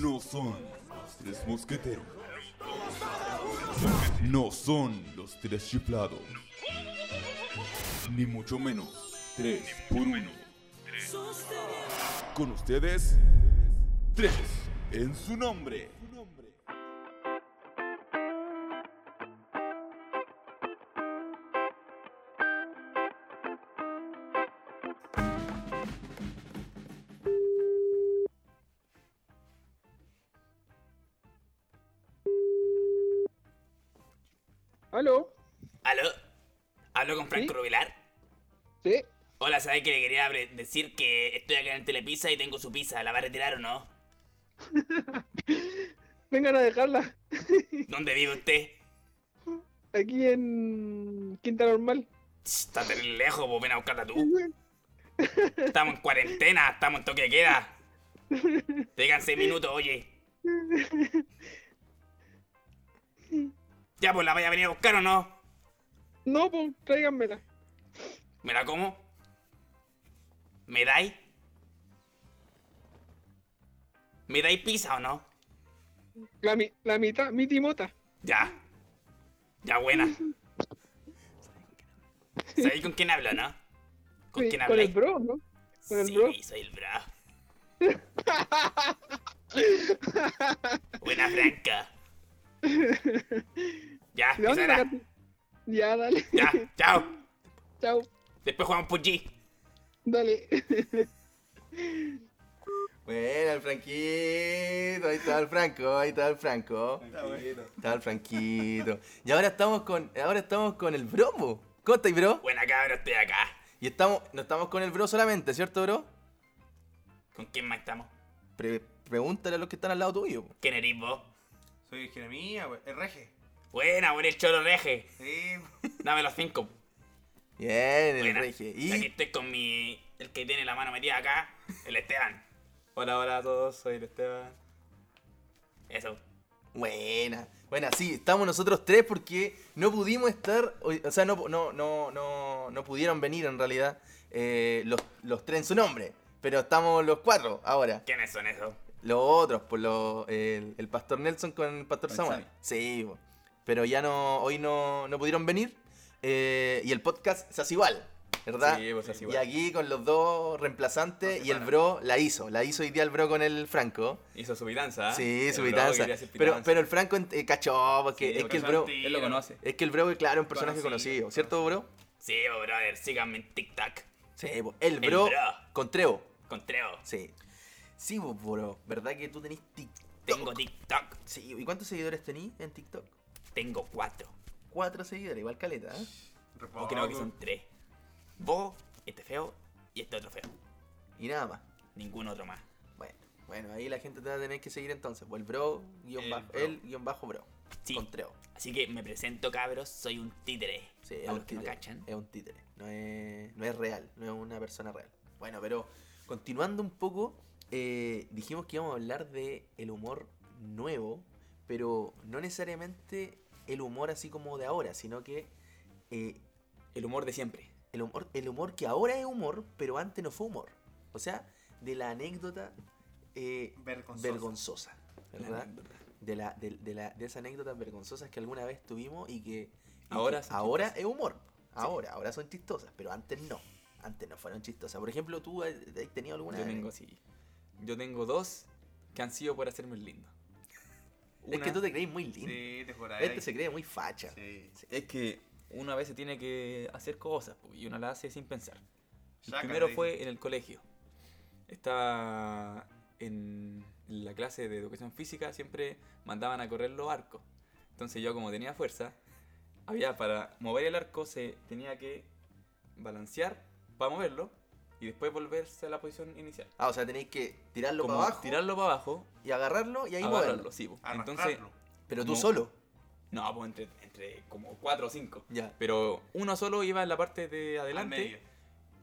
No son los tres mosqueteros. No son los tres chiflados. Ni mucho menos tres por uno. Con ustedes, tres en su nombre. Franco ¿Sí? Rubilar? ¿Sí? Hola, ¿sabes que le quería decir que estoy acá en Telepizza y tengo su pizza? ¿La va a retirar o no? Vengan a dejarla. ¿Dónde vive usted? Aquí en Quinta Normal. Está terrible lejos, pues ven a buscarla tú. Estamos en cuarentena, estamos en toque de queda. Digan seis minutos, oye. Ya, pues la vaya a venir a buscar o no. No, pues tráiganmela. ¿Me la como? ¿Me dais? ¿Me dais pizza o no? La, mi- la mitad, mi timota. Ya. Ya, buena. ¿Sabéis con quién hablo, no? ¿Con Sí, quién con el bro, ¿no? Con el sí, bro. soy el bro. Buena franca. Ya, ¿De dónde? Ya, dale. Ya, chao. Chao. Después jugamos PUBG. Dale. Bueno, el Franquito, ahí está el Franco, ahí está el Franco. Está el Franquito. Y ahora estamos con, ahora estamos con el bro, po. ¿Cómo estáis, bro? Buena cabra, estoy acá. Y estamos, no estamos con el bro solamente, ¿cierto, bro? ¿Con quién más estamos? Pre- pregúntale a los que están al lado tuyo. ¿Quién eres vos? Soy Jeremías, wey. El reje. Buena, buen el choro reje. Sí. Dame los cinco. Bien, el Buena. regie. Y aquí estoy con mi. El que tiene la mano metida acá, el Esteban. Hola, hola a todos, soy el Esteban. Eso. buena. Buena, sí, estamos nosotros tres porque no pudimos estar, o sea, no, no, no, no, no pudieron venir en realidad eh, los, los tres en su nombre. Pero estamos los cuatro ahora. ¿Quiénes son esos? Los otros, por lo, el, el pastor Nelson con el pastor Con Samuel. Sammy. Sí. Pero ya no, hoy no, no pudieron venir. eh, y el podcast se hace igual, ¿verdad? Sí, pues Y igual. aquí con los dos reemplazantes y el bro la hizo. La hizo hoy día el bro con el Franco. Hizo su pitanza, ¿ah? Sí, El su bro pitanza. Pero, pero el Franco eh, cachó, porque Sí, es que el bro. Él lo conoce. Es que el bro, claro, es un personaje Conocido, conocido, ¿cierto, bro? Sí, bo, brother, síganme en TikTok. Sí, po. el El bro, bro. con Treo. Con Treo. Sí. Sí, po, bro. ¿Verdad que tú tenés TikTok? Tengo TikTok. Sí, ¿y cuántos seguidores tenés en TikTok? Tengo cuatro. Cuatro seguidores, igual caleta, ¿eh? O creo que son tres. Vos, este feo y este otro feo. Y nada más. Ningún otro más. Bueno, bueno, ahí la gente te va a tener que seguir entonces. Pues el bro, guion El bajo, bro. el guion bajo bro. Sí. Con Treo. Así que me presento, cabros. Soy un títere. Sí, es a un los que me títere. cachan. Es un títere. No es, no es real, no es una persona real. Bueno, pero continuando un poco, eh, dijimos que íbamos a hablar de el humor nuevo, pero no necesariamente el humor así como de ahora, sino que eh, El humor de siempre. el humor, el humor que ahora es humor, pero antes no fue humor. O sea, de la anécdota eh, Vergonzosa. vergonzosa, ¿verdad? De, la, de, de la, de esas anécdotas vergonzosas que alguna vez tuvimos y que, y Ahora que ahora es humor. Ahora, ahora son chistosas, pero antes no. Antes no fueron chistosas. Por ejemplo, ¿tú has tenido alguna? Yo tengo así. Yo tengo dos que han sido por hacerme el lindo. Es que Una- tú te crees muy lindo. Sí, te juro. Este se cree muy facha. Sí. Es que uno a veces tiene que hacer cosas y uno las hace sin pensar. El primero fue en el colegio. Estaba en la clase de educación física, siempre mandaban a correr los arcos. Entonces yo como tenía fuerza, había para mover el arco se tenía que balancear para moverlo y después volverse a la posición inicial. Ah, o sea, tenéis que tirarlo Como para abajo tirarlo para abajo, y agarrarlo y ahí agarrarlo, moverlo. sí, po. Entonces. Pero tú como- solo. no, pues entre, entre como cuatro o cinco. Ya. Pero uno solo iba en la parte de Al adelante, medio.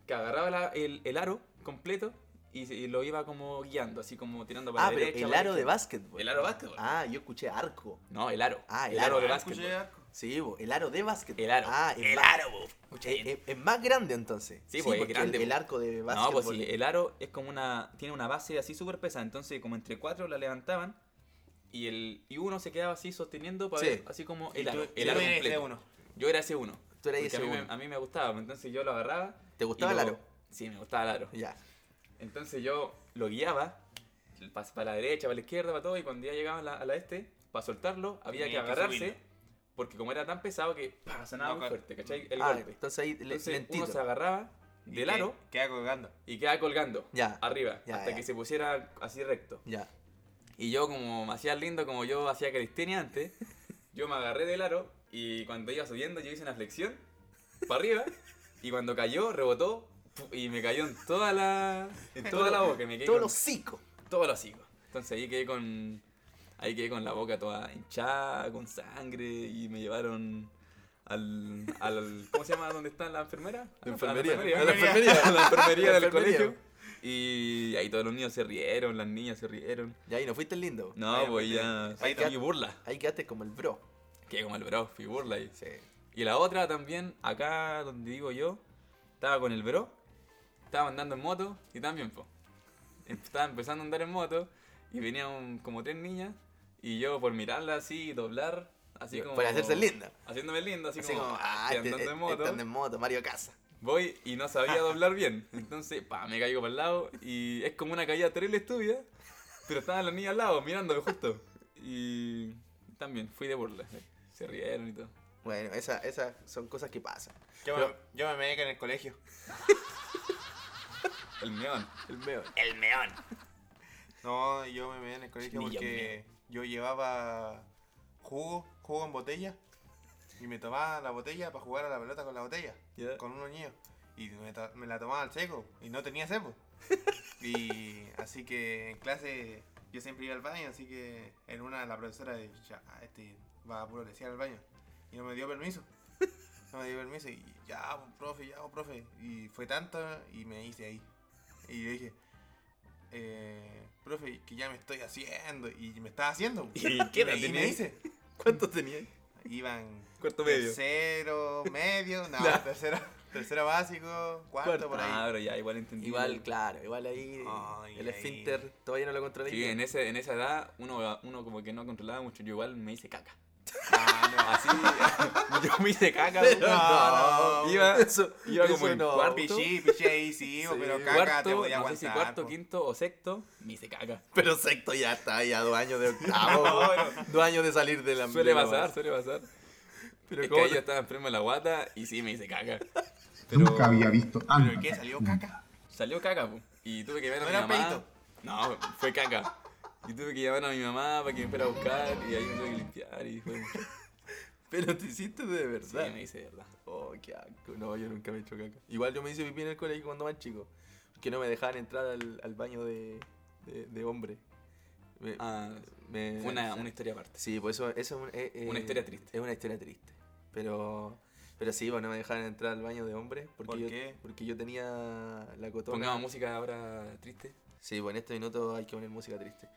que agarraba la- el, el aro completo y, lo iba como guiando, así como tirando para Ah, la pero derecha. el aro de básquetbol. El aro de básquetbol. Ah, yo escuché arco. No, el aro. Ah, el el aro. aro de Ah, básquetbol. arco. Sí, po, el aro de básquet. El aro. Ah, El aro, po. Es, bien. es- es más grande entonces. Sí, pues, es porque grande, El, el po. arco de básquet. No, pues sí, el aro es como una. Tiene una base así súper pesada. Entonces, como entre cuatro la levantaban. Y el y uno se quedaba así sosteniendo para Sí. ver así como el aro. tú- el aro completo. uno. Yo era ese uno. Tú eras ese a mí, me, uno. a mí me gustaba. pues, Entonces yo lo agarraba. ¿Te gustaba el aro? Sí, me gustaba el aro. Ya. Entonces yo lo guiaba para la derecha, para la izquierda, para todo, y cuando ya llegaba a la, a la este, para soltarlo, había Tenía que agarrarse. Porque como era tan pesado que ¡pah! sonaba No, muy fuerte, ¿cachai? El Ah, golpe. entonces ahí Entonces lentito. uno se agarraba del aro Queda colgando. y quedaba colgando Ya. arriba, Ya, hasta ya. que se pusiera así recto. Ya. Y yo como me hacía lindo, como yo hacía calistenia antes, yo me agarré del aro y cuando iba subiendo yo hice una flexión para arriba y cuando cayó rebotó y me cayó en toda la en toda la boca, me quedé Todos con- los hocico. todos los hocicos. Entonces ahí quedé con. Ahí quedé con la boca toda hinchada, con sangre, y me llevaron al. al ¿Cómo se llama? ¿Dónde está la enfermera? La enfermería. A la enfermería. A la enfermería La del colegio. Y ahí todos los niños se rieron, las niñas se rieron. Y no fuiste lindo. No, pues ya. ahí está. burla. Ahí quedaste como el bro. Quedé como el bro, fui burla ahí. Sí. Y la otra también, acá donde vivo yo, estaba con el bro, estaba andando en moto y también, po. Estaba empezando a andar en moto y venían como tres niñas y yo por mirarla así, doblar, así como... Para hacerse linda. Haciéndome lindo, así, Así como, como, ah, este- andando en moto. estando en moto, Mario Casa. Voy y no sabía doblar bien. Entonces, pa, me caigo para el lado y es como una caída terrible estúpida, pero estaban las niñas al lado mirándome justo. Y también fui de burla. Se rieron y todo. Bueno, esas esas son cosas que pasan. Yo, Pero- me, yo me meé en el colegio. El meón. El meo. El meón. No, yo me meé en el colegio porque yo llevaba jugo, jugo en botella. Y me tomaba la botella para jugar a la pelota con la botella. Ya. Con unos niños. Y me, la tomaba al seco. Y no tenía seco. y así que en clase yo siempre iba al baño. Así que en una la profesora ya, este va a puro lesear al baño. Y no me dio permiso. No me dio permiso. Y ya, pues, profe, ya, pues, profe. Y fue tanto y me hice ahí. Y yo dije, eh, profe, que ya me estoy haciendo. Y me estaba haciendo. ¿Y qué edad Y me hice. ¿Cuántos tenías? Iban Cuarto medio. tercero, medio, no, tercero, tercero básico, cuarto, Cuarto. por ahí. Ah, pero ya, igual entendí. Igual, claro, igual ahí Ay, el esfínter todavía no lo controlé. Sí, en, ese, en esa edad uno, uno como que no controlaba mucho. Yo igual me hice caca. Ah, no, Así, yo me hice caca. Pero no, no, iba, eso, iba como eso en no. cuarto. Pichí, pichí ahí sí, Sí, pero caca te cuarto, podía no sé si aguantar. cuarto, po. quinto o sexto, me hice caca. Pero sexto ya está, ya dos años de octavo. dos años de salir de la Suele pasar, suele pasar. Pero es ¿cómo que yo estaba enfermo de la guata y sí me hice caca. Nunca había visto ¿Pero qué? ¿Salió caca? Salió caca, po. Y tuve que llamar a ¿No mi era mamá. peito? No, fue caca. Y tuve que llamar a mi mamá para que me fuera a buscar y ahí me tuve que limpiar y fue mucho. Pero te hiciste de Sí, verdad. me hice de verdad. Oh, qué asco. No, yo nunca me he hecho caca. Igual yo me hice pipí en el colegio cuando más chico. Que no me dejaban entrar al, al baño de, de, de hombre. Me- Ah, me- una, una historia aparte. Sí, pues eso, eso es eh, Una historia triste. Es una historia triste. Pero, pero sí, pues no me dejaban entrar al baño de hombre. Porque ¿Por yo, qué? Porque yo tenía la cotona. Pongamos música ahora triste. Sí, pues en este minuto hay que poner música triste.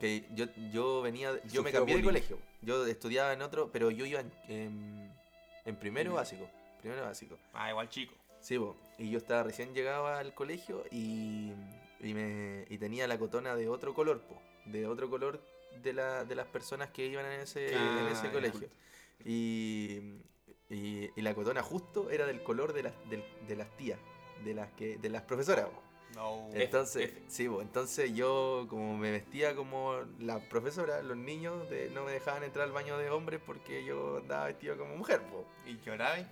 Que yo, yo venía, yo me cambié de bullying. colegio. Yo estudiaba en otro, pero yo iba en, en, en primero básico. Primero básico. Ah, igual chico. Sí, po. y yo estaba recién llegado al colegio y, y, me, y tenía la cotona de otro color, po, de otro color de, la, de las personas que iban en ese, Ah, en ese ya. colegio. Y, y, y la cotona justo era del color de las, del- de las tías, de las, que, de las profesoras. No. F, Entonces, F. sí, po, entonces yo como me vestía como la profesora, los niños de, no me dejaban entrar al baño de hombres porque yo andaba vestido como mujer. Po. ¿Y llorabas?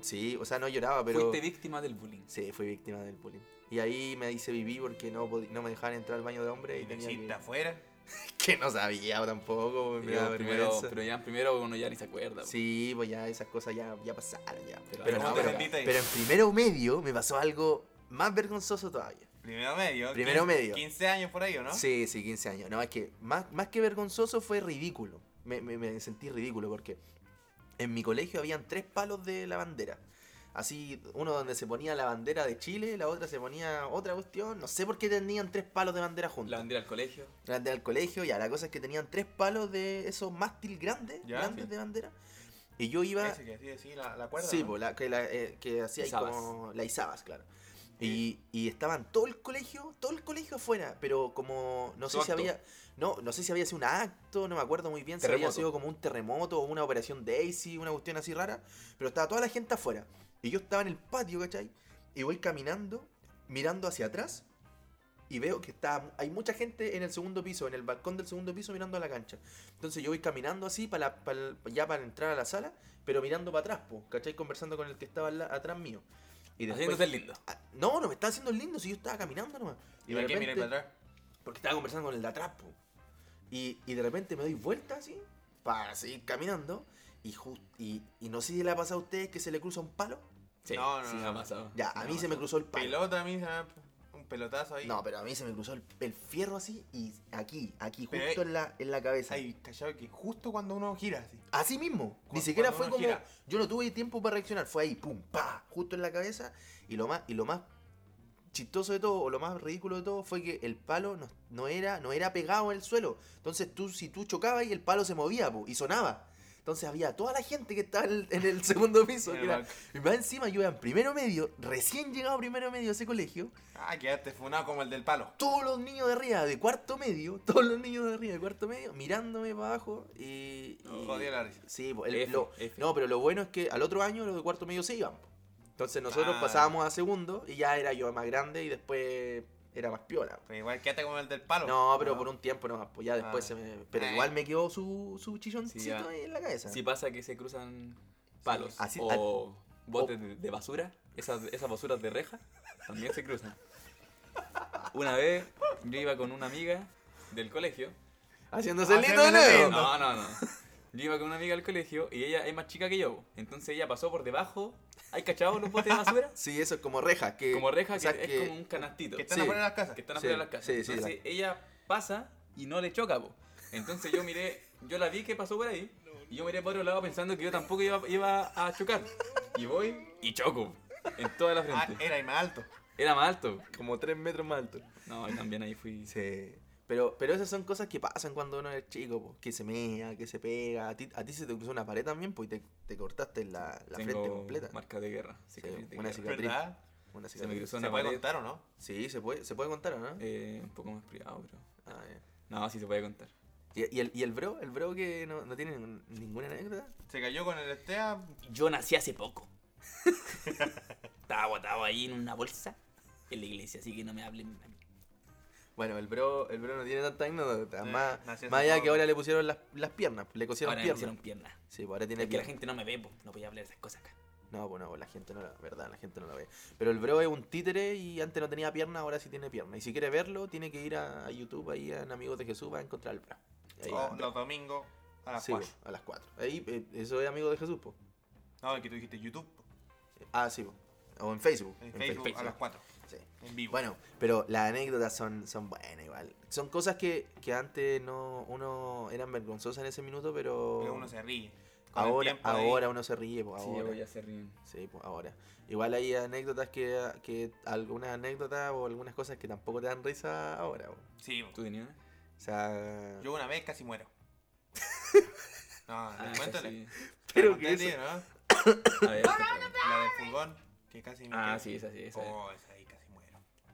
Sí, o sea, no lloraba, pero... Fuiste víctima del bullying. Sí, fui víctima del bullying. Y ahí me hice vivir porque no, no me dejaban entrar al baño de hombre y ¿Y te tenía hiciste que... afuera? que no sabía tampoco, me Pero, primero, vergüenza. pero ya en primero uno ya ni se acuerda. po. Sí, pues ya esas cosas ya, ya pasaron ya. Pero Pero, ¿cómo no, pero, pero en primero medio me pasó algo más vergonzoso todavía. Primero medio. Primero 15 medio. 15 años por ahí, ¿o no? Sí, sí, 15 años. No, es que más, más que vergonzoso fue ridículo. Me, me- me sentí ridículo porque en mi colegio habían tres palos de la bandera. Así, uno donde se ponía la bandera de Chile, la otra se ponía otra cuestión. No sé por qué tenían tres palos de bandera juntos. La bandera al colegio. La bandera del colegio, ya, la cosa es que tenían tres palos de esos mástil grandes, Ya, grandes sí. de bandera. Y yo iba... Ese que sí, sí, la, la cuerda. Sí, ¿no? po, la, que, la, eh, que hacía como la izabas, claro. Y, y estaban todo el colegio, todo el colegio afuera, pero como no sé si acto. había, no, no sé si había sido un acto, no me acuerdo muy bien si había Terremoto. sido como un terremoto o una operación Daisy, una cuestión así rara, pero estaba toda la gente afuera. Y yo estaba en el patio, ¿cachai? Y voy caminando, mirando hacia atrás, y veo que está, hay mucha gente en el segundo piso, en el balcón del segundo piso mirando a la cancha. Entonces yo voy caminando así para ya para entrar a la sala, pero mirando para atrás, po, ¿cachai? Conversando con el que estaba la- atrás mío. Y después, Haciéndose lindo. Ah, No, no me estaba haciendo el lindo si yo estaba caminando nomás. ¿Y de por qué miré repente- para atrás? Porque estaba conversando con el de atrás, po. Y, y de repente me doy vuelta así, para seguir caminando. Y, jus- y, y no sé si le ha pasado a ustedes que se le cruza un palo. Sí, No, no, sí me no. ha pasado. Ya, a mí se me cruzó el palo. Pelota a mí se me un pelotazo ahí. No, pero a mí se me cruzó el, el fierro así y aquí, aquí, Pero justo en la, en la cabeza. Ahí, callado, que justo cuando uno gira así. Así mismo. Ni siquiera cuando fue uno como. gira. Yo no tuve tiempo para reaccionar. Fue ahí, pum, pa, justo en la cabeza. Y lo más, y lo más chistoso de todo, o lo más ridículo de todo, fue que el palo no, no era, no era pegado en el suelo. Entonces tú, si tú chocabas y el palo se movía, po, y sonaba. Entonces había toda la gente que estaba en el, en el segundo piso. Que era- y más encima yo iba en primero medio, recién llegado a primero medio a ese colegio. Ah, quedaste funado como el del palo. Todos los niños de arriba de cuarto medio, todos los niños de arriba de cuarto medio, mirándome para abajo y. y- Jodía la risa. Sí, el- F, lo- F. no, pero lo bueno es que al otro año los de cuarto medio se iban. Entonces nosotros Ah. pasábamos a segundo y ya era yo más grande y después era más piola. Pero igual quedaste como el del palo. No, pero por un tiempo nomás, pues ya después Ah. se me... Pero Eh. igual me quedó su, su chilloncito Sí, ahí en la cabeza. Si pasa que se cruzan palos así- o botes de, de basura, esas, esas basuras de reja, también se cruzan. Una vez yo iba con una amiga del colegio. Haciéndose el lindo de nuevo. lindo. No, no, no. Yo iba con una amiga del colegio y ella es más chica que yo. Entonces ella pasó por debajo. ¿Hay cachado los botes de basura? Sí, eso es como reja. Que, Como reja, o sea, que, es como un canastito. Que están Sí. afuera de las casas. que están Sí, afuera de las casas. sí, sí, Entonces ella pasa y no le choca, po. Entonces yo miré, yo la vi que pasó por ahí y yo miré por otro lado pensando que yo tampoco iba, iba a chocar. Y voy y choco en toda la Ah, frente. era y más alto. Era más alto. Como tres metros más alto. No, y también ahí fui. Sí. Pero, pero esas son cosas que pasan cuando uno es chico, po, que se mea, que se pega. A ti, a ti se te cruzó una pared también, pues y te, te cortaste la, la Tengo frente completa. marca de guerra. Sí, cicatriz de una guerra. cicatriz. ¿Verdad? Una Se me cicatriz. cruzó ¿Se una puede pared. contar o no? Sí, se puede, se puede contar, ¿o no? Eh, un poco más privado, pero. Ah, ya. No, sí se puede contar. ¿Y, y el, y el bro, el bro que no, no tiene ninguna anécdota. Se cayó con el Estea. Yo nací hace poco. Estaba botado ahí en una bolsa en la iglesia, así que no me hablen a mí. Bueno, el bro, el bro no tiene tanta anécdota. Eh, más más allá que ahora le pusieron las, las piernas, le cosieron Ahora piernas. pusieron piernas. Sí, pues ahora tiene Es que la piernas. gente no me ve, po. no voy a hablar de esas cosas acá. No, pues no, pues la gente no la verdad, la gente no la ve. Pero el bro es un títere y antes no tenía pierna, ahora sí tiene pierna. Y si quiere verlo, tiene que ir a, a YouTube, ahí en Amigos de Jesús, va a encontrar al bro. Ahí va. Oh, los domingos a las Sí, 4. pues, a las 4. Ahí, eh, eso es Amigo de Jesús, pues. No, el que tú dijiste YouTube. Ah, sí, pues. O en Facebook. En en Facebook, a las 4. Sí. En vivo. Bueno, pero las anécdotas son, son buenas igual. Son cosas que, que antes no uno eran vergonzosas en ese minuto, pero, Pero uno se ríe. Con ahora, ahí- ahora uno se ríe, pues Sí, ahora. luego ya se ríen. Sí, pues ahora. Igual hay anécdotas que, que algunas anécdotas o algunas cosas que tampoco te dan risa ahora. po. Sí, ¿Tú tenías una? O sea, yo una vez casi muero. No, Ah, sí. Pero Te que eso- ¿no? A ver, cuéntame. La del furgón, que casi me Ah, quedé. sí, esa sí, esa es. Oh, esa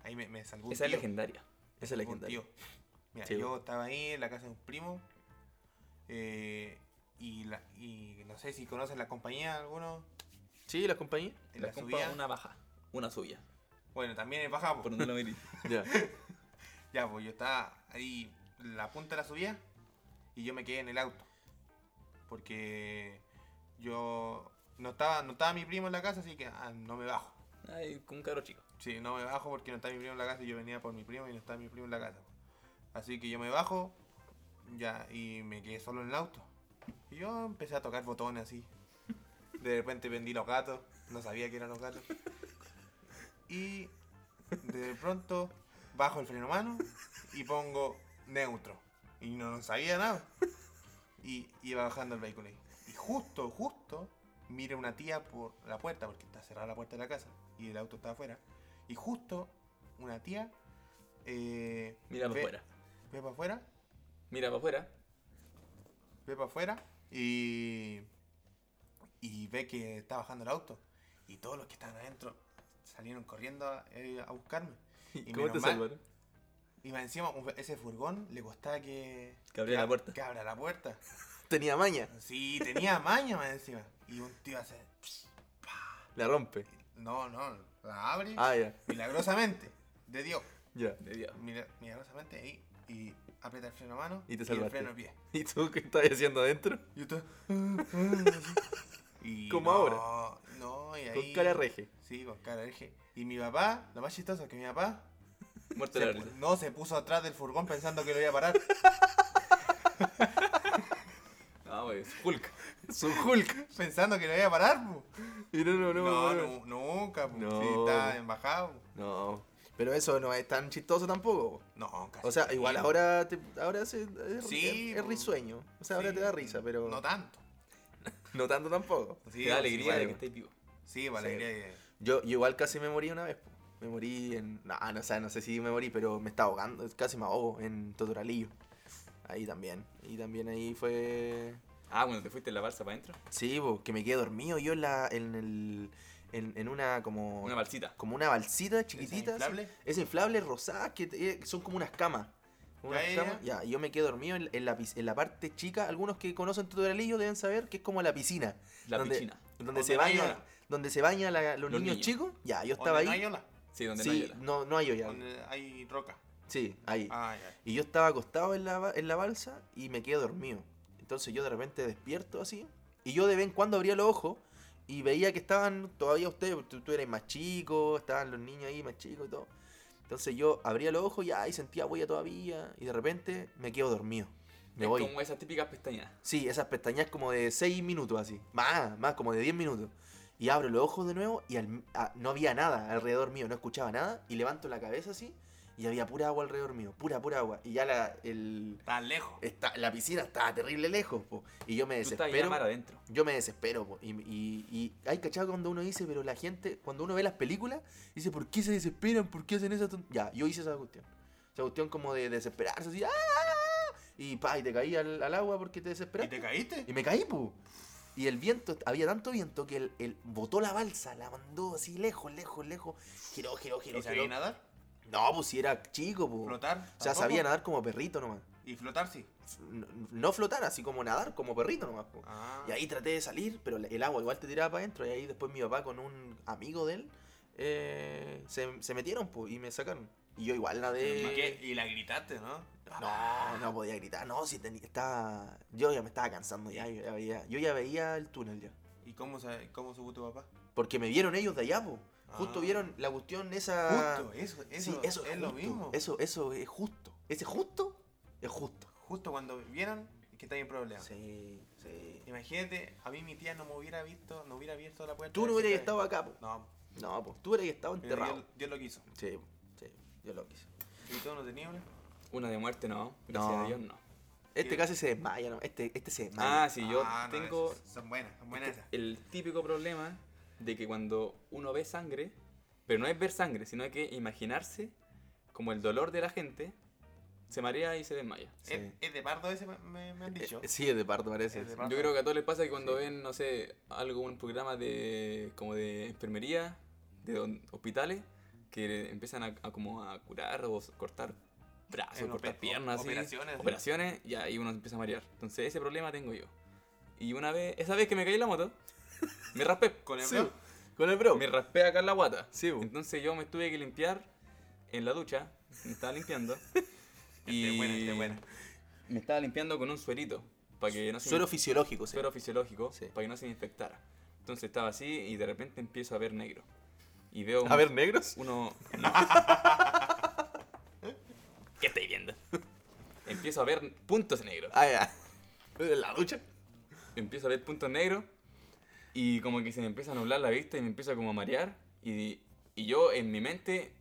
ahí me, me salvó un Esa es legendaria. esa es legendaria. tío. Mira, Sí, yo estaba ahí en la casa de un primo. eh, y, la, y no sé si conocen la compañía alguno. Sí, las compañías. En La la una baja. Una suya. Bueno, también es baja. po. Por donde lo miré. Ya. Ya, pues yo estaba ahí en la punta de la subida y yo me quedé en el auto. Porque yo no estaba, no estaba mi primo en la casa, así que ah, no me bajo. Ay, con un caro chico. Sí, no me bajo porque no está mi primo en la casa y yo venía por mi primo y no está mi primo en la casa. Así que yo me bajo ya y me quedé solo en el auto. Y yo empecé a tocar botones así. De repente vendí los gatos, no sabía que eran los gatos. Y de pronto bajo el freno mano y pongo neutro. Y no sabía nada. Y iba bajando el vehículo ahí. Y justo, justo, mire una tía por la puerta, porque está cerrada la puerta de la casa y el auto está afuera. Y justo una tía eh, Mira para ve, afuera. ve para afuera, Mira para afuera. ve para afuera y y ve que está bajando el auto. Y todos los que estaban adentro salieron corriendo a, eh, a buscarme. Y ¿Cómo te mal- salvaron? Y más encima, ese furgón le costaba que... Que abriera la puerta. Que abra la puerta. Tenía maña. Sí, tenía maña más encima. Y un tío hace... La rompe. No, no, la abre Ah, milagrosamente. De Dios. Ya. De Dios. Mira- Milagrosamente ahí. Y aprieta el freno a mano. Y te el salvaste. freno de pie. ¿Y tú qué estás haciendo adentro? Y así. Y Como no, ahora. No, y ahí... Con cara reje. Sí, con cara de eje. Y mi papá, lo más chistoso es que mi papá Muerto se de la no se puso atrás del furgón pensando que lo iba a parar. No, wey, es Hulk. Su Hulk. pensando que lo iba a parar, pu. No, no, no. No, no. nu- nunca, pu. No. Sí, está embajado. No. Pero eso no es tan chistoso tampoco. No, casi. O sea, igual no. ahora te, ahora se, es, Sí, es- es po. risueño. O sea, ahora te da risa, pero No tanto. no tanto tampoco. Sí, Te da sí, alegría de que estés vivo. Sí, alegría de- Yo, yo igual casi me morí una vez. po. Me morí en... No, no, sé, no sé si me morí, pero me estaba ahogando. Casi me ahogo en Totoralillo. Ahí también. Y también ahí fue... Ah, cuando te fuiste en la balsa para adentro. Sí, po, que me quedé dormido yo en la... En, el, en, en una como... Una balsita. como una balsita ¿Esa chiquitita. así. inflable? Es inflable, rosada, que eh, son como unas camas. Unas ya, camas. Ya, y yo me quedé dormido en, en la, en la parte chica. Algunos que conocen Tutoralillo deben saber que es como la piscina. La donde, piscina. Donde se baña, ola. donde se baña la- los, Los niños, niños. chicos. Ya, yo ¿Donde estaba ahí. no hay ola? Sí, donde no hay sí, ola. no, no hay olla. Donde hay roca. Sí, ahí. Ah, ya. Y yo estaba acostado en la, ba- en la balsa y me quedé dormido. Entonces yo de repente despierto así. Y yo de vez en cuando abría los ojos y veía que estaban todavía ustedes, tú, tú eres más chico, estaban los niños ahí más chicos y todo. Entonces yo abría los ojos y sentía huella todavía y de repente me quedo dormido. Me es voy. como esas típicas pestañas. Sí, esas pestañas como de 6 minutos así. Más, más, como de 10 minutos. Y abro los ojos de nuevo y al- ah, no había nada alrededor mío, no escuchaba nada. Y levanto la cabeza así y había pura agua alrededor mío, pura, pura agua. Y ya la, el, Tan lejos. está, la piscina estaba terrible lejos, po. Y yo me Tú estás desespero. adentro. Yo me desespero, po. Y, y, y hay cachado cuando uno dice, pero la gente, cuando uno ve las películas, dice, ¿por qué se desesperan? ¿Por qué hacen esa ton-?" Ya, yo hice esa cuestión. Esa cuestión como de desesperarse, así, ¡ah! Y pa, y te caí al, al agua porque te ¿Y desesperaste. te caíste? Y me caí, pu. Y el viento, había tanto viento que el, el botó la balsa, la mandó así lejos, lejos, lejos. Giró, giró, giró, ¿Y giró. nadar? No, pues si era chico, pu. ¿Flotar? O sea, ¿Tampoco? sabía nadar como perrito nomás. ¿Y flotar sí? No, no flotar, así como nadar como perrito nomás, pu. Ah. Y ahí traté de salir, pero el agua igual te tiraba para adentro. Y ahí después mi papá con un amigo de él eh, se, se metieron, pues, y me sacaron. Y yo igual ¿Y, nadé. qué? y la gritaste, ¿no? No, no podía gritar. No, si tenía, estaba. Yo ya me estaba cansando ya. Yo ya veía, yo ya veía el túnel ya. ¿Y cómo, cómo supo tu papá? Porque me vieron ellos de allá, po. Justo Ah. vieron la cuestión esa. Justo, eso, eso, sí, eso es, lo justo. mismo. Eso, eso es justo. Ese justo es justo. Justo cuando vieron que está en problema. Sí, sí. Imagínate, a mí mi tía no me hubiera visto, no hubiera abierto la puerta. Tú no hubieras estado acá, po. No, No, pues tú hubieras estado enterrado. Dios, Dios lo quiso. Sí, sí, yo lo quise. ¿Y tú no tenías una? Una de muerte no. Gracias No. a Dios no. Este ¿Qué? casi se desmaya, ¿no? Este, este se desmaya. Ah, sí, yo Ah, no, tengo son buenas, son buenas este- esas. el típico problema de que cuando uno ve sangre, pero no es ver sangre, sino que imaginarse como el dolor de la gente, se marea y se desmaya. Sí. ¿Es, es de pardo ese, me, me han dicho? Eh, Sí, es de parto parece. De sí. parto. Yo creo que a todos les pasa que cuando ven, no sé, algo, un programa de como de enfermería, de hospitales, que empiezan a, a como a curar o cortar brazos, En cortar piernas, así, operaciones, ¿sí? operaciones, y ahí uno se empieza a marear. Entonces ese problema tengo yo. Y una vez, esa vez que me caí en la moto, me raspé. ¿Con el Sí, bro? Con el bro. Me raspé acá en la guata. Sí, bo. Entonces yo me tuve que limpiar en la ducha, me estaba limpiando. y Este es buena, este es buena. me estaba limpiando con un suerito, para que no se me Suero fisiológico, sí. suero fisiológico Sí. para que no se me infectara. Entonces estaba así y de repente empiezo a ver negro. Y veo A ver, negros. uno... no. ¿Qué estáis viendo? empiezo a ver puntos negros. Ah, ya. ¿En la ducha? Empiezo a ver puntos negros y como que se me empieza a nublar la vista y me empiezo como a marear. Y, y yo en mi mente,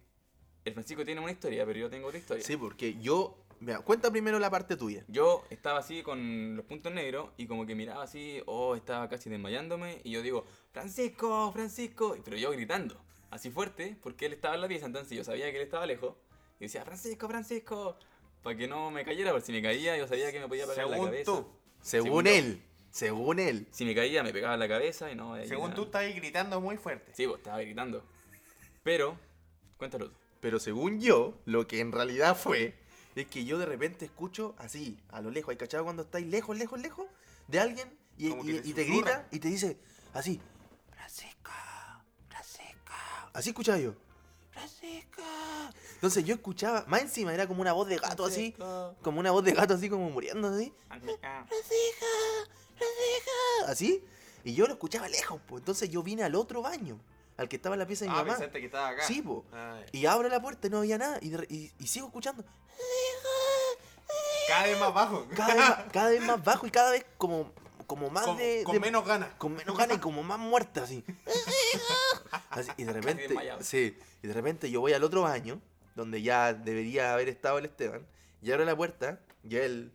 el Francisco tiene una historia, pero yo tengo otra historia. Sí, porque yo. Mira, cuenta primero la parte tuya. Yo estaba así con los puntos negros y como que miraba así, oh, estaba casi desmayándome y yo digo, Francisco, Francisco, pero yo gritando, así fuerte, porque él estaba en la pieza, entonces yo sabía que él estaba lejos y decía, Francisco, Francisco, para que no me cayera, porque si me caía yo sabía que me podía pegar en la Según cabeza. tú. Según Según yo. él. Según él. Si me caía, me pegaba en la cabeza y no. ahí Según nada. tú estás ahí gritando muy fuerte. Sí, pues estaba gritando. Pero, cuéntalo tú. Pero según yo, lo que en realidad fue, es que yo de repente escucho así, a lo lejos. ¿Hay cachado cuando estáis lejos, lejos, lejos de alguien? Y, te y te susurra. grita y te dice así, Francisco, Francisco. Así escuchaba yo. Francisco. Entonces yo escuchaba, más encima era como una voz de gato así, como una voz de gato así como muriendo así. Francisco, Francisco. Así. Y yo lo escuchaba lejos, pues. Entonces yo vine al otro baño, al que estaba en la pieza de mi Ah, mamá. pensaste que estaba acá. Sí. Y abro la puerta y no había nada. Y, de re- y- y sigo escuchando. Cada vez más bajo. Cada vez más, cada vez más bajo y cada vez como, como más con, de. con de- menos ganas. con menos ganas y como más muerta así. Así, y de repente. Sí. Y de repente yo voy al otro baño, donde ya debería haber estado el Esteban. Y abro la puerta. Y él,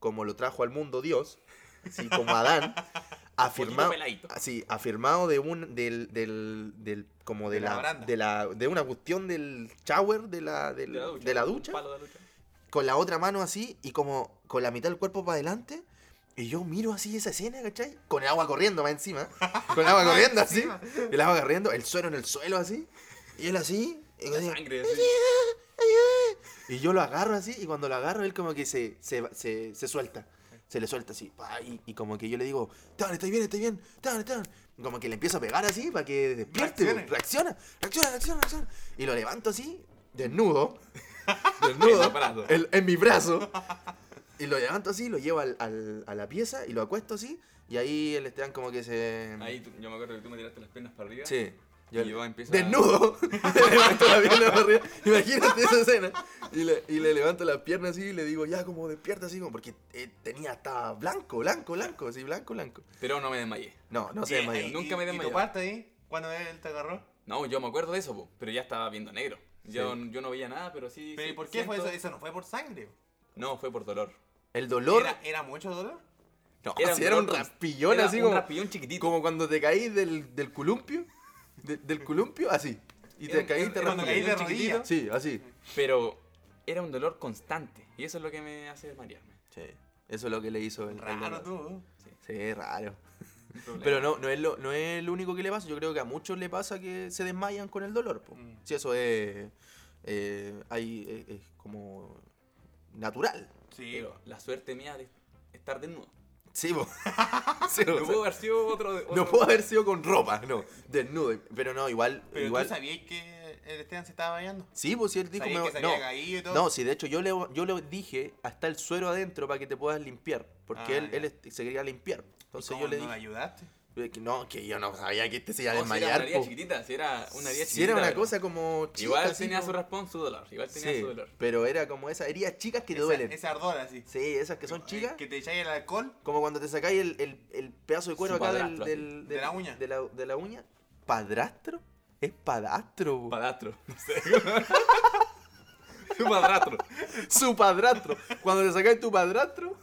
como lo trajo al mundo Dios, así como Adán, afirmado. Así, afirmado de un. del. del, del- como de, De la de la. de una cuestión del shower de la, del- de la ducha la con la otra mano así y como con la mitad del cuerpo para adelante. Y yo miro así esa escena, ¿cachai? Con el agua corriendo más encima. Con el agua corriendo así. El agua corriendo, el suelo en el suelo así. Y él así. Y, yo Sangre, así. y yo lo agarro así. Y cuando lo agarro, él como que se, se, se, se suelta. Se le suelta así. Y, y como que yo le digo, Esteban, estoy bien, estoy bien. Esteban. Y Como que le empiezo a pegar así para que despierte. Reacciona, reacciona, reacciona, reacciona. Y lo levanto así, desnudo. Desnudo. En mi brazo. Y lo levanto así, lo llevo al, al- a la pieza y lo acuesto así. Y ahí el Esteban como que se... Ahí tú- yo me acuerdo que tú me tiraste las piernas para arriba. Sí. Y yo empiezo a- Desnudo. le levanto la pierna para arriba. Imagínate esa escena. Y le, y le levanto las piernas así y le digo, ya como despierta así como porque eh, tenía hasta blanco, blanco, blanco, así, blanco, blanco. Pero no me desmayé. No, no se Y- desmayó. y- Nunca me he ¿Y tu parte ahí? Cuando él te agarró? No, yo me acuerdo de eso, po, pero ya estaba viendo negro. Yo, yo no veía nada, pero sí. ¿Pero sí y por qué fue eso? Eso no fue por sangre. No, fue por dolor. El dolor... ¿Era, era mucho dolor? no, era si un era un raspillón Era así un como... raspillón chiquitito. Como cuando te caís del, del columpio. de- del columpio, así. Y te Era- caís era- te cuando caí de rodillas. Sí, así. Pero era un dolor constante. Y eso es lo que me hace desmayarme. Sí. Eso es lo que le hizo el, Raro tú. Sí, raro. Pero no, no, es lo, no es el único que le pasa. Yo creo que a muchos le pasa que se desmayan con el dolor. Mm. Si eso es, eh, hay, es, es como natural. Sí. Pero la suerte mía de estar desnudo. Sí. Sí, o No sea, pudo haber sido otro. otro- no pudo haber sido con ropa, no. Desnudo. Pero no, igual. Pero igual tú sabías que el Esteban se estaba bañando. Sí, pues si él dijo. ¿Sabías me- que se no, había y todo? no, sí, de hecho yo le, yo le dije hasta el suero adentro para que te puedas limpiar. Porque Ah, él, él se quería limpiar. ¿Y Entonces cómo yo le no dije. ayudaste? No, que yo no sabía que este se iba a No, si era desmayar. una herida chiquitita, si era una herida Si chiquitita. era una pero- cosa como chica, Igual tenía como- su raspón, su dolor. Igual tenía Sí, su dolor. pero era como esas heridas chicas que te Esa- duelen. Ese ardor así. Sí, esas que son chicas. Que te echáis el alcohol. Como cuando te sacáis el, el, el pedazo de cuero acá del, De la uña. De la, de la uña. ¿Padrastro? Es padastro. po. Padrastro. No sé. Su padrastro. Su padrastro. Cuando te sacáis tu padrastro.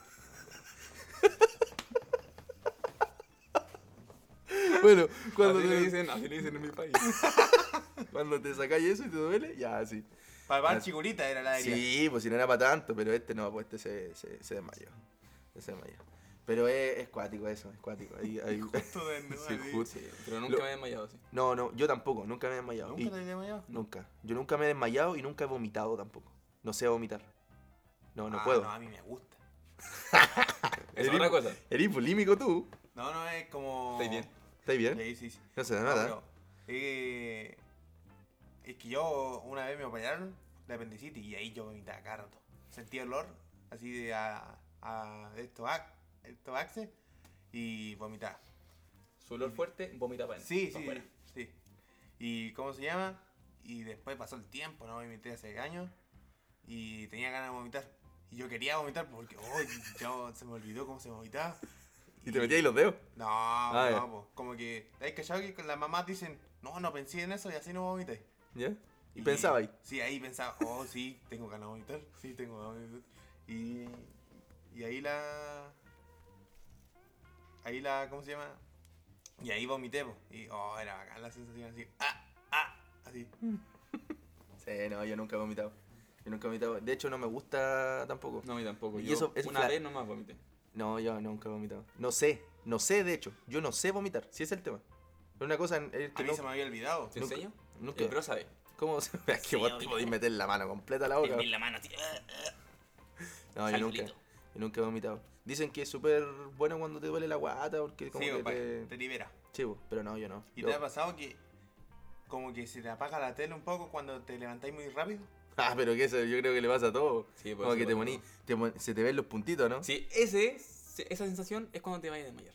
bueno, cuando Así le te, dicen, así le dicen en mi país. cuando te sacáis eso y te duele, ya, sí. Para chigurita era la herida. Sí, pues si no era para tanto, pero este no, pues este se, se, se desmayó. Se desmayó. Pero es, es cuático eso, es cuático. Ahí- ahí- Justo desnudo, Sí, así. justo. Sí, pero nunca Lo- me he desmayado así. No, no, yo tampoco, nunca me he desmayado. ¿Nunca Y- te habías desmayado? nunca. Yo nunca me he desmayado y nunca he vomitado tampoco. No sé vomitar. No, no Ah, puedo. No, a mí me gusta. Es otra cosa. Eres bulímico tú. No, no, es como... Estáis bien. ¿Estás bien? Sí, sí, sí. No se da No, nada. pero, eh, es que yo una vez me operaron de apendicitis y ahí yo vomitaba cada rato. Sentía olor así de a, a estos ac- estos axes y vomitaba. Su olor fuerte, vomita para Sí, sí, afuera. sí. ¿Y cómo se llama? Y después pasó el tiempo, no vomité hace años y tenía ganas de vomitar. Y yo quería vomitar porque, oh, yo, se me olvidó cómo se vomitaba. ¿Y te metías los dedos? No, Ah, no, po. como que, ¿hay cachado que las mamás dicen, no, no pensé en eso y así no vomité? ¿Ya? ¿Y, pensaba ahí? Sí, ahí pensaba, oh, sí, tengo ganas de vomitar, sí, tengo ganas de vomitar. Y, y ahí la... Ahí la, ¿cómo se llama? Y ahí vomité, po. Y, oh, era bacán la sensación así, ah, ah, así. Sí, no, yo nunca he vomitado. Yo nunca he vomitado. De hecho, no me gusta tampoco. No, a mí tampoco. Y Yo eso- eso una vez nomás vomité. No, yo nunca he vomitado. No sé. No sé, de hecho. Yo no sé vomitar. Si es el tema. Es una cosa en- es A que mí no- se me había olvidado. ¿Te Nunca- enseño? nunca- El bro sabe. ¿Cómo se Es que vos te podés meter la mano completa a la boca. La mano así. ah, No, yo nunca. Yo nunca he vomitado. Dicen que es súper bueno cuando te duele la guata porque como Sí, que te... te libera. Sí, pero no, yo no. ¿Y Yo- te ha pasado que como que se te apaga la tele un poco cuando te levantáis muy rápido? Ah, pero que eso yo creo que le pasa a todo. Sí, por como que te igual, poní, ¿no? te mon- se te ven los puntitos, ¿no? Sí, ese, esa sensación es cuando te vayas a desmayar.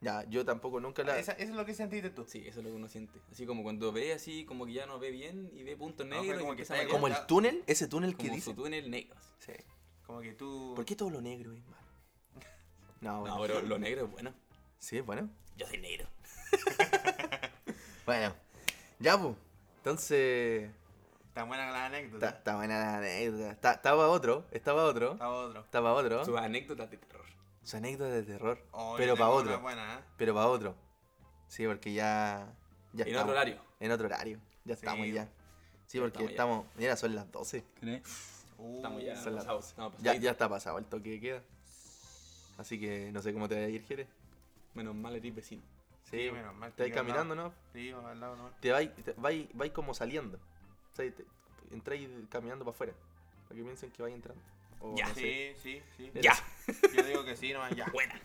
Ya, yo tampoco nunca la... Esa- eso es lo que sentiste tú. Sí, eso es lo que uno siente. Así como cuando ve así, como que ya no ve bien y ve puntos No, negros como que empieza a está marear. Como el túnel, ese túnel que como dice. su túnel negro. así. Sí. Como que tú... ¿Por qué todo lo negro es malo? No, bueno. No, pero lo negro es bueno. Sí, bueno. Yo soy negro. Bueno. Ya, pues. Entonces... Está buena la Está, anécdota. está buena la anécdota. Está- Estaba otro, estaba otro, Estaba otro. estaba otro. Sus anécdotas de terror. Su anécdota de terror. Oh, pero para otro. buena, ¿eh? Pero para otro. Sí, porque ya. ya En estamos. otro horario. En otro horario. Ya Sí. estamos ya. Sí, porque estamos ya. estamos. Mira, son las 12. Uh, Estamos ya son las pasados. 12. Estamos Ya, ya está pasado el toque que queda. Así que no sé cómo te va a ir, Jere. Menos mal eres vecino. Sí, Sí, menos mal, te vas caminando, ¿no? Sí, al lado, ¿no? Te vais, te vais, vais como saliendo. O sea, te, entráis caminando para afuera. Para que piensen que vais entrando. O Ya. no sé. Sí, sí, sí. Ya. Yo digo que sí, nomás ya. Buena.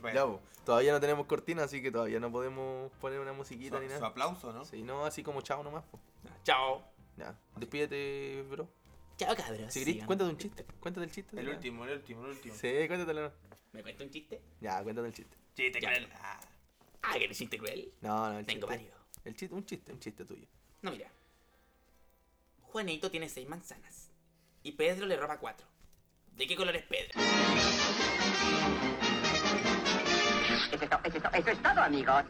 Bueno, Ya, po. todavía no tenemos cortina, así que todavía no podemos poner una musiquita su, ni su nada. aplauso, ¿no? Sí, no, así como chao nomás. po. Chao. Ya, despídete, bro. Chao, cabros. Si querés, cuéntate un chiste. Cuéntate el chiste. El ya. último, el último, el último. Sí, cuéntatelo. ¿Me cuento un chiste? Ya, cuéntate el chiste. Chiste, Ya. cruel. Ah, que el chiste cruel. No, no, el Tengo chiste. varios. El chiste, un chiste, un chiste tuyo. No, mira. Juanito tiene seis manzanas. Y Pedro le roba cuatro. ¿De qué color es Pedro? Eso es, to- eso es to- eso es todo, amigos.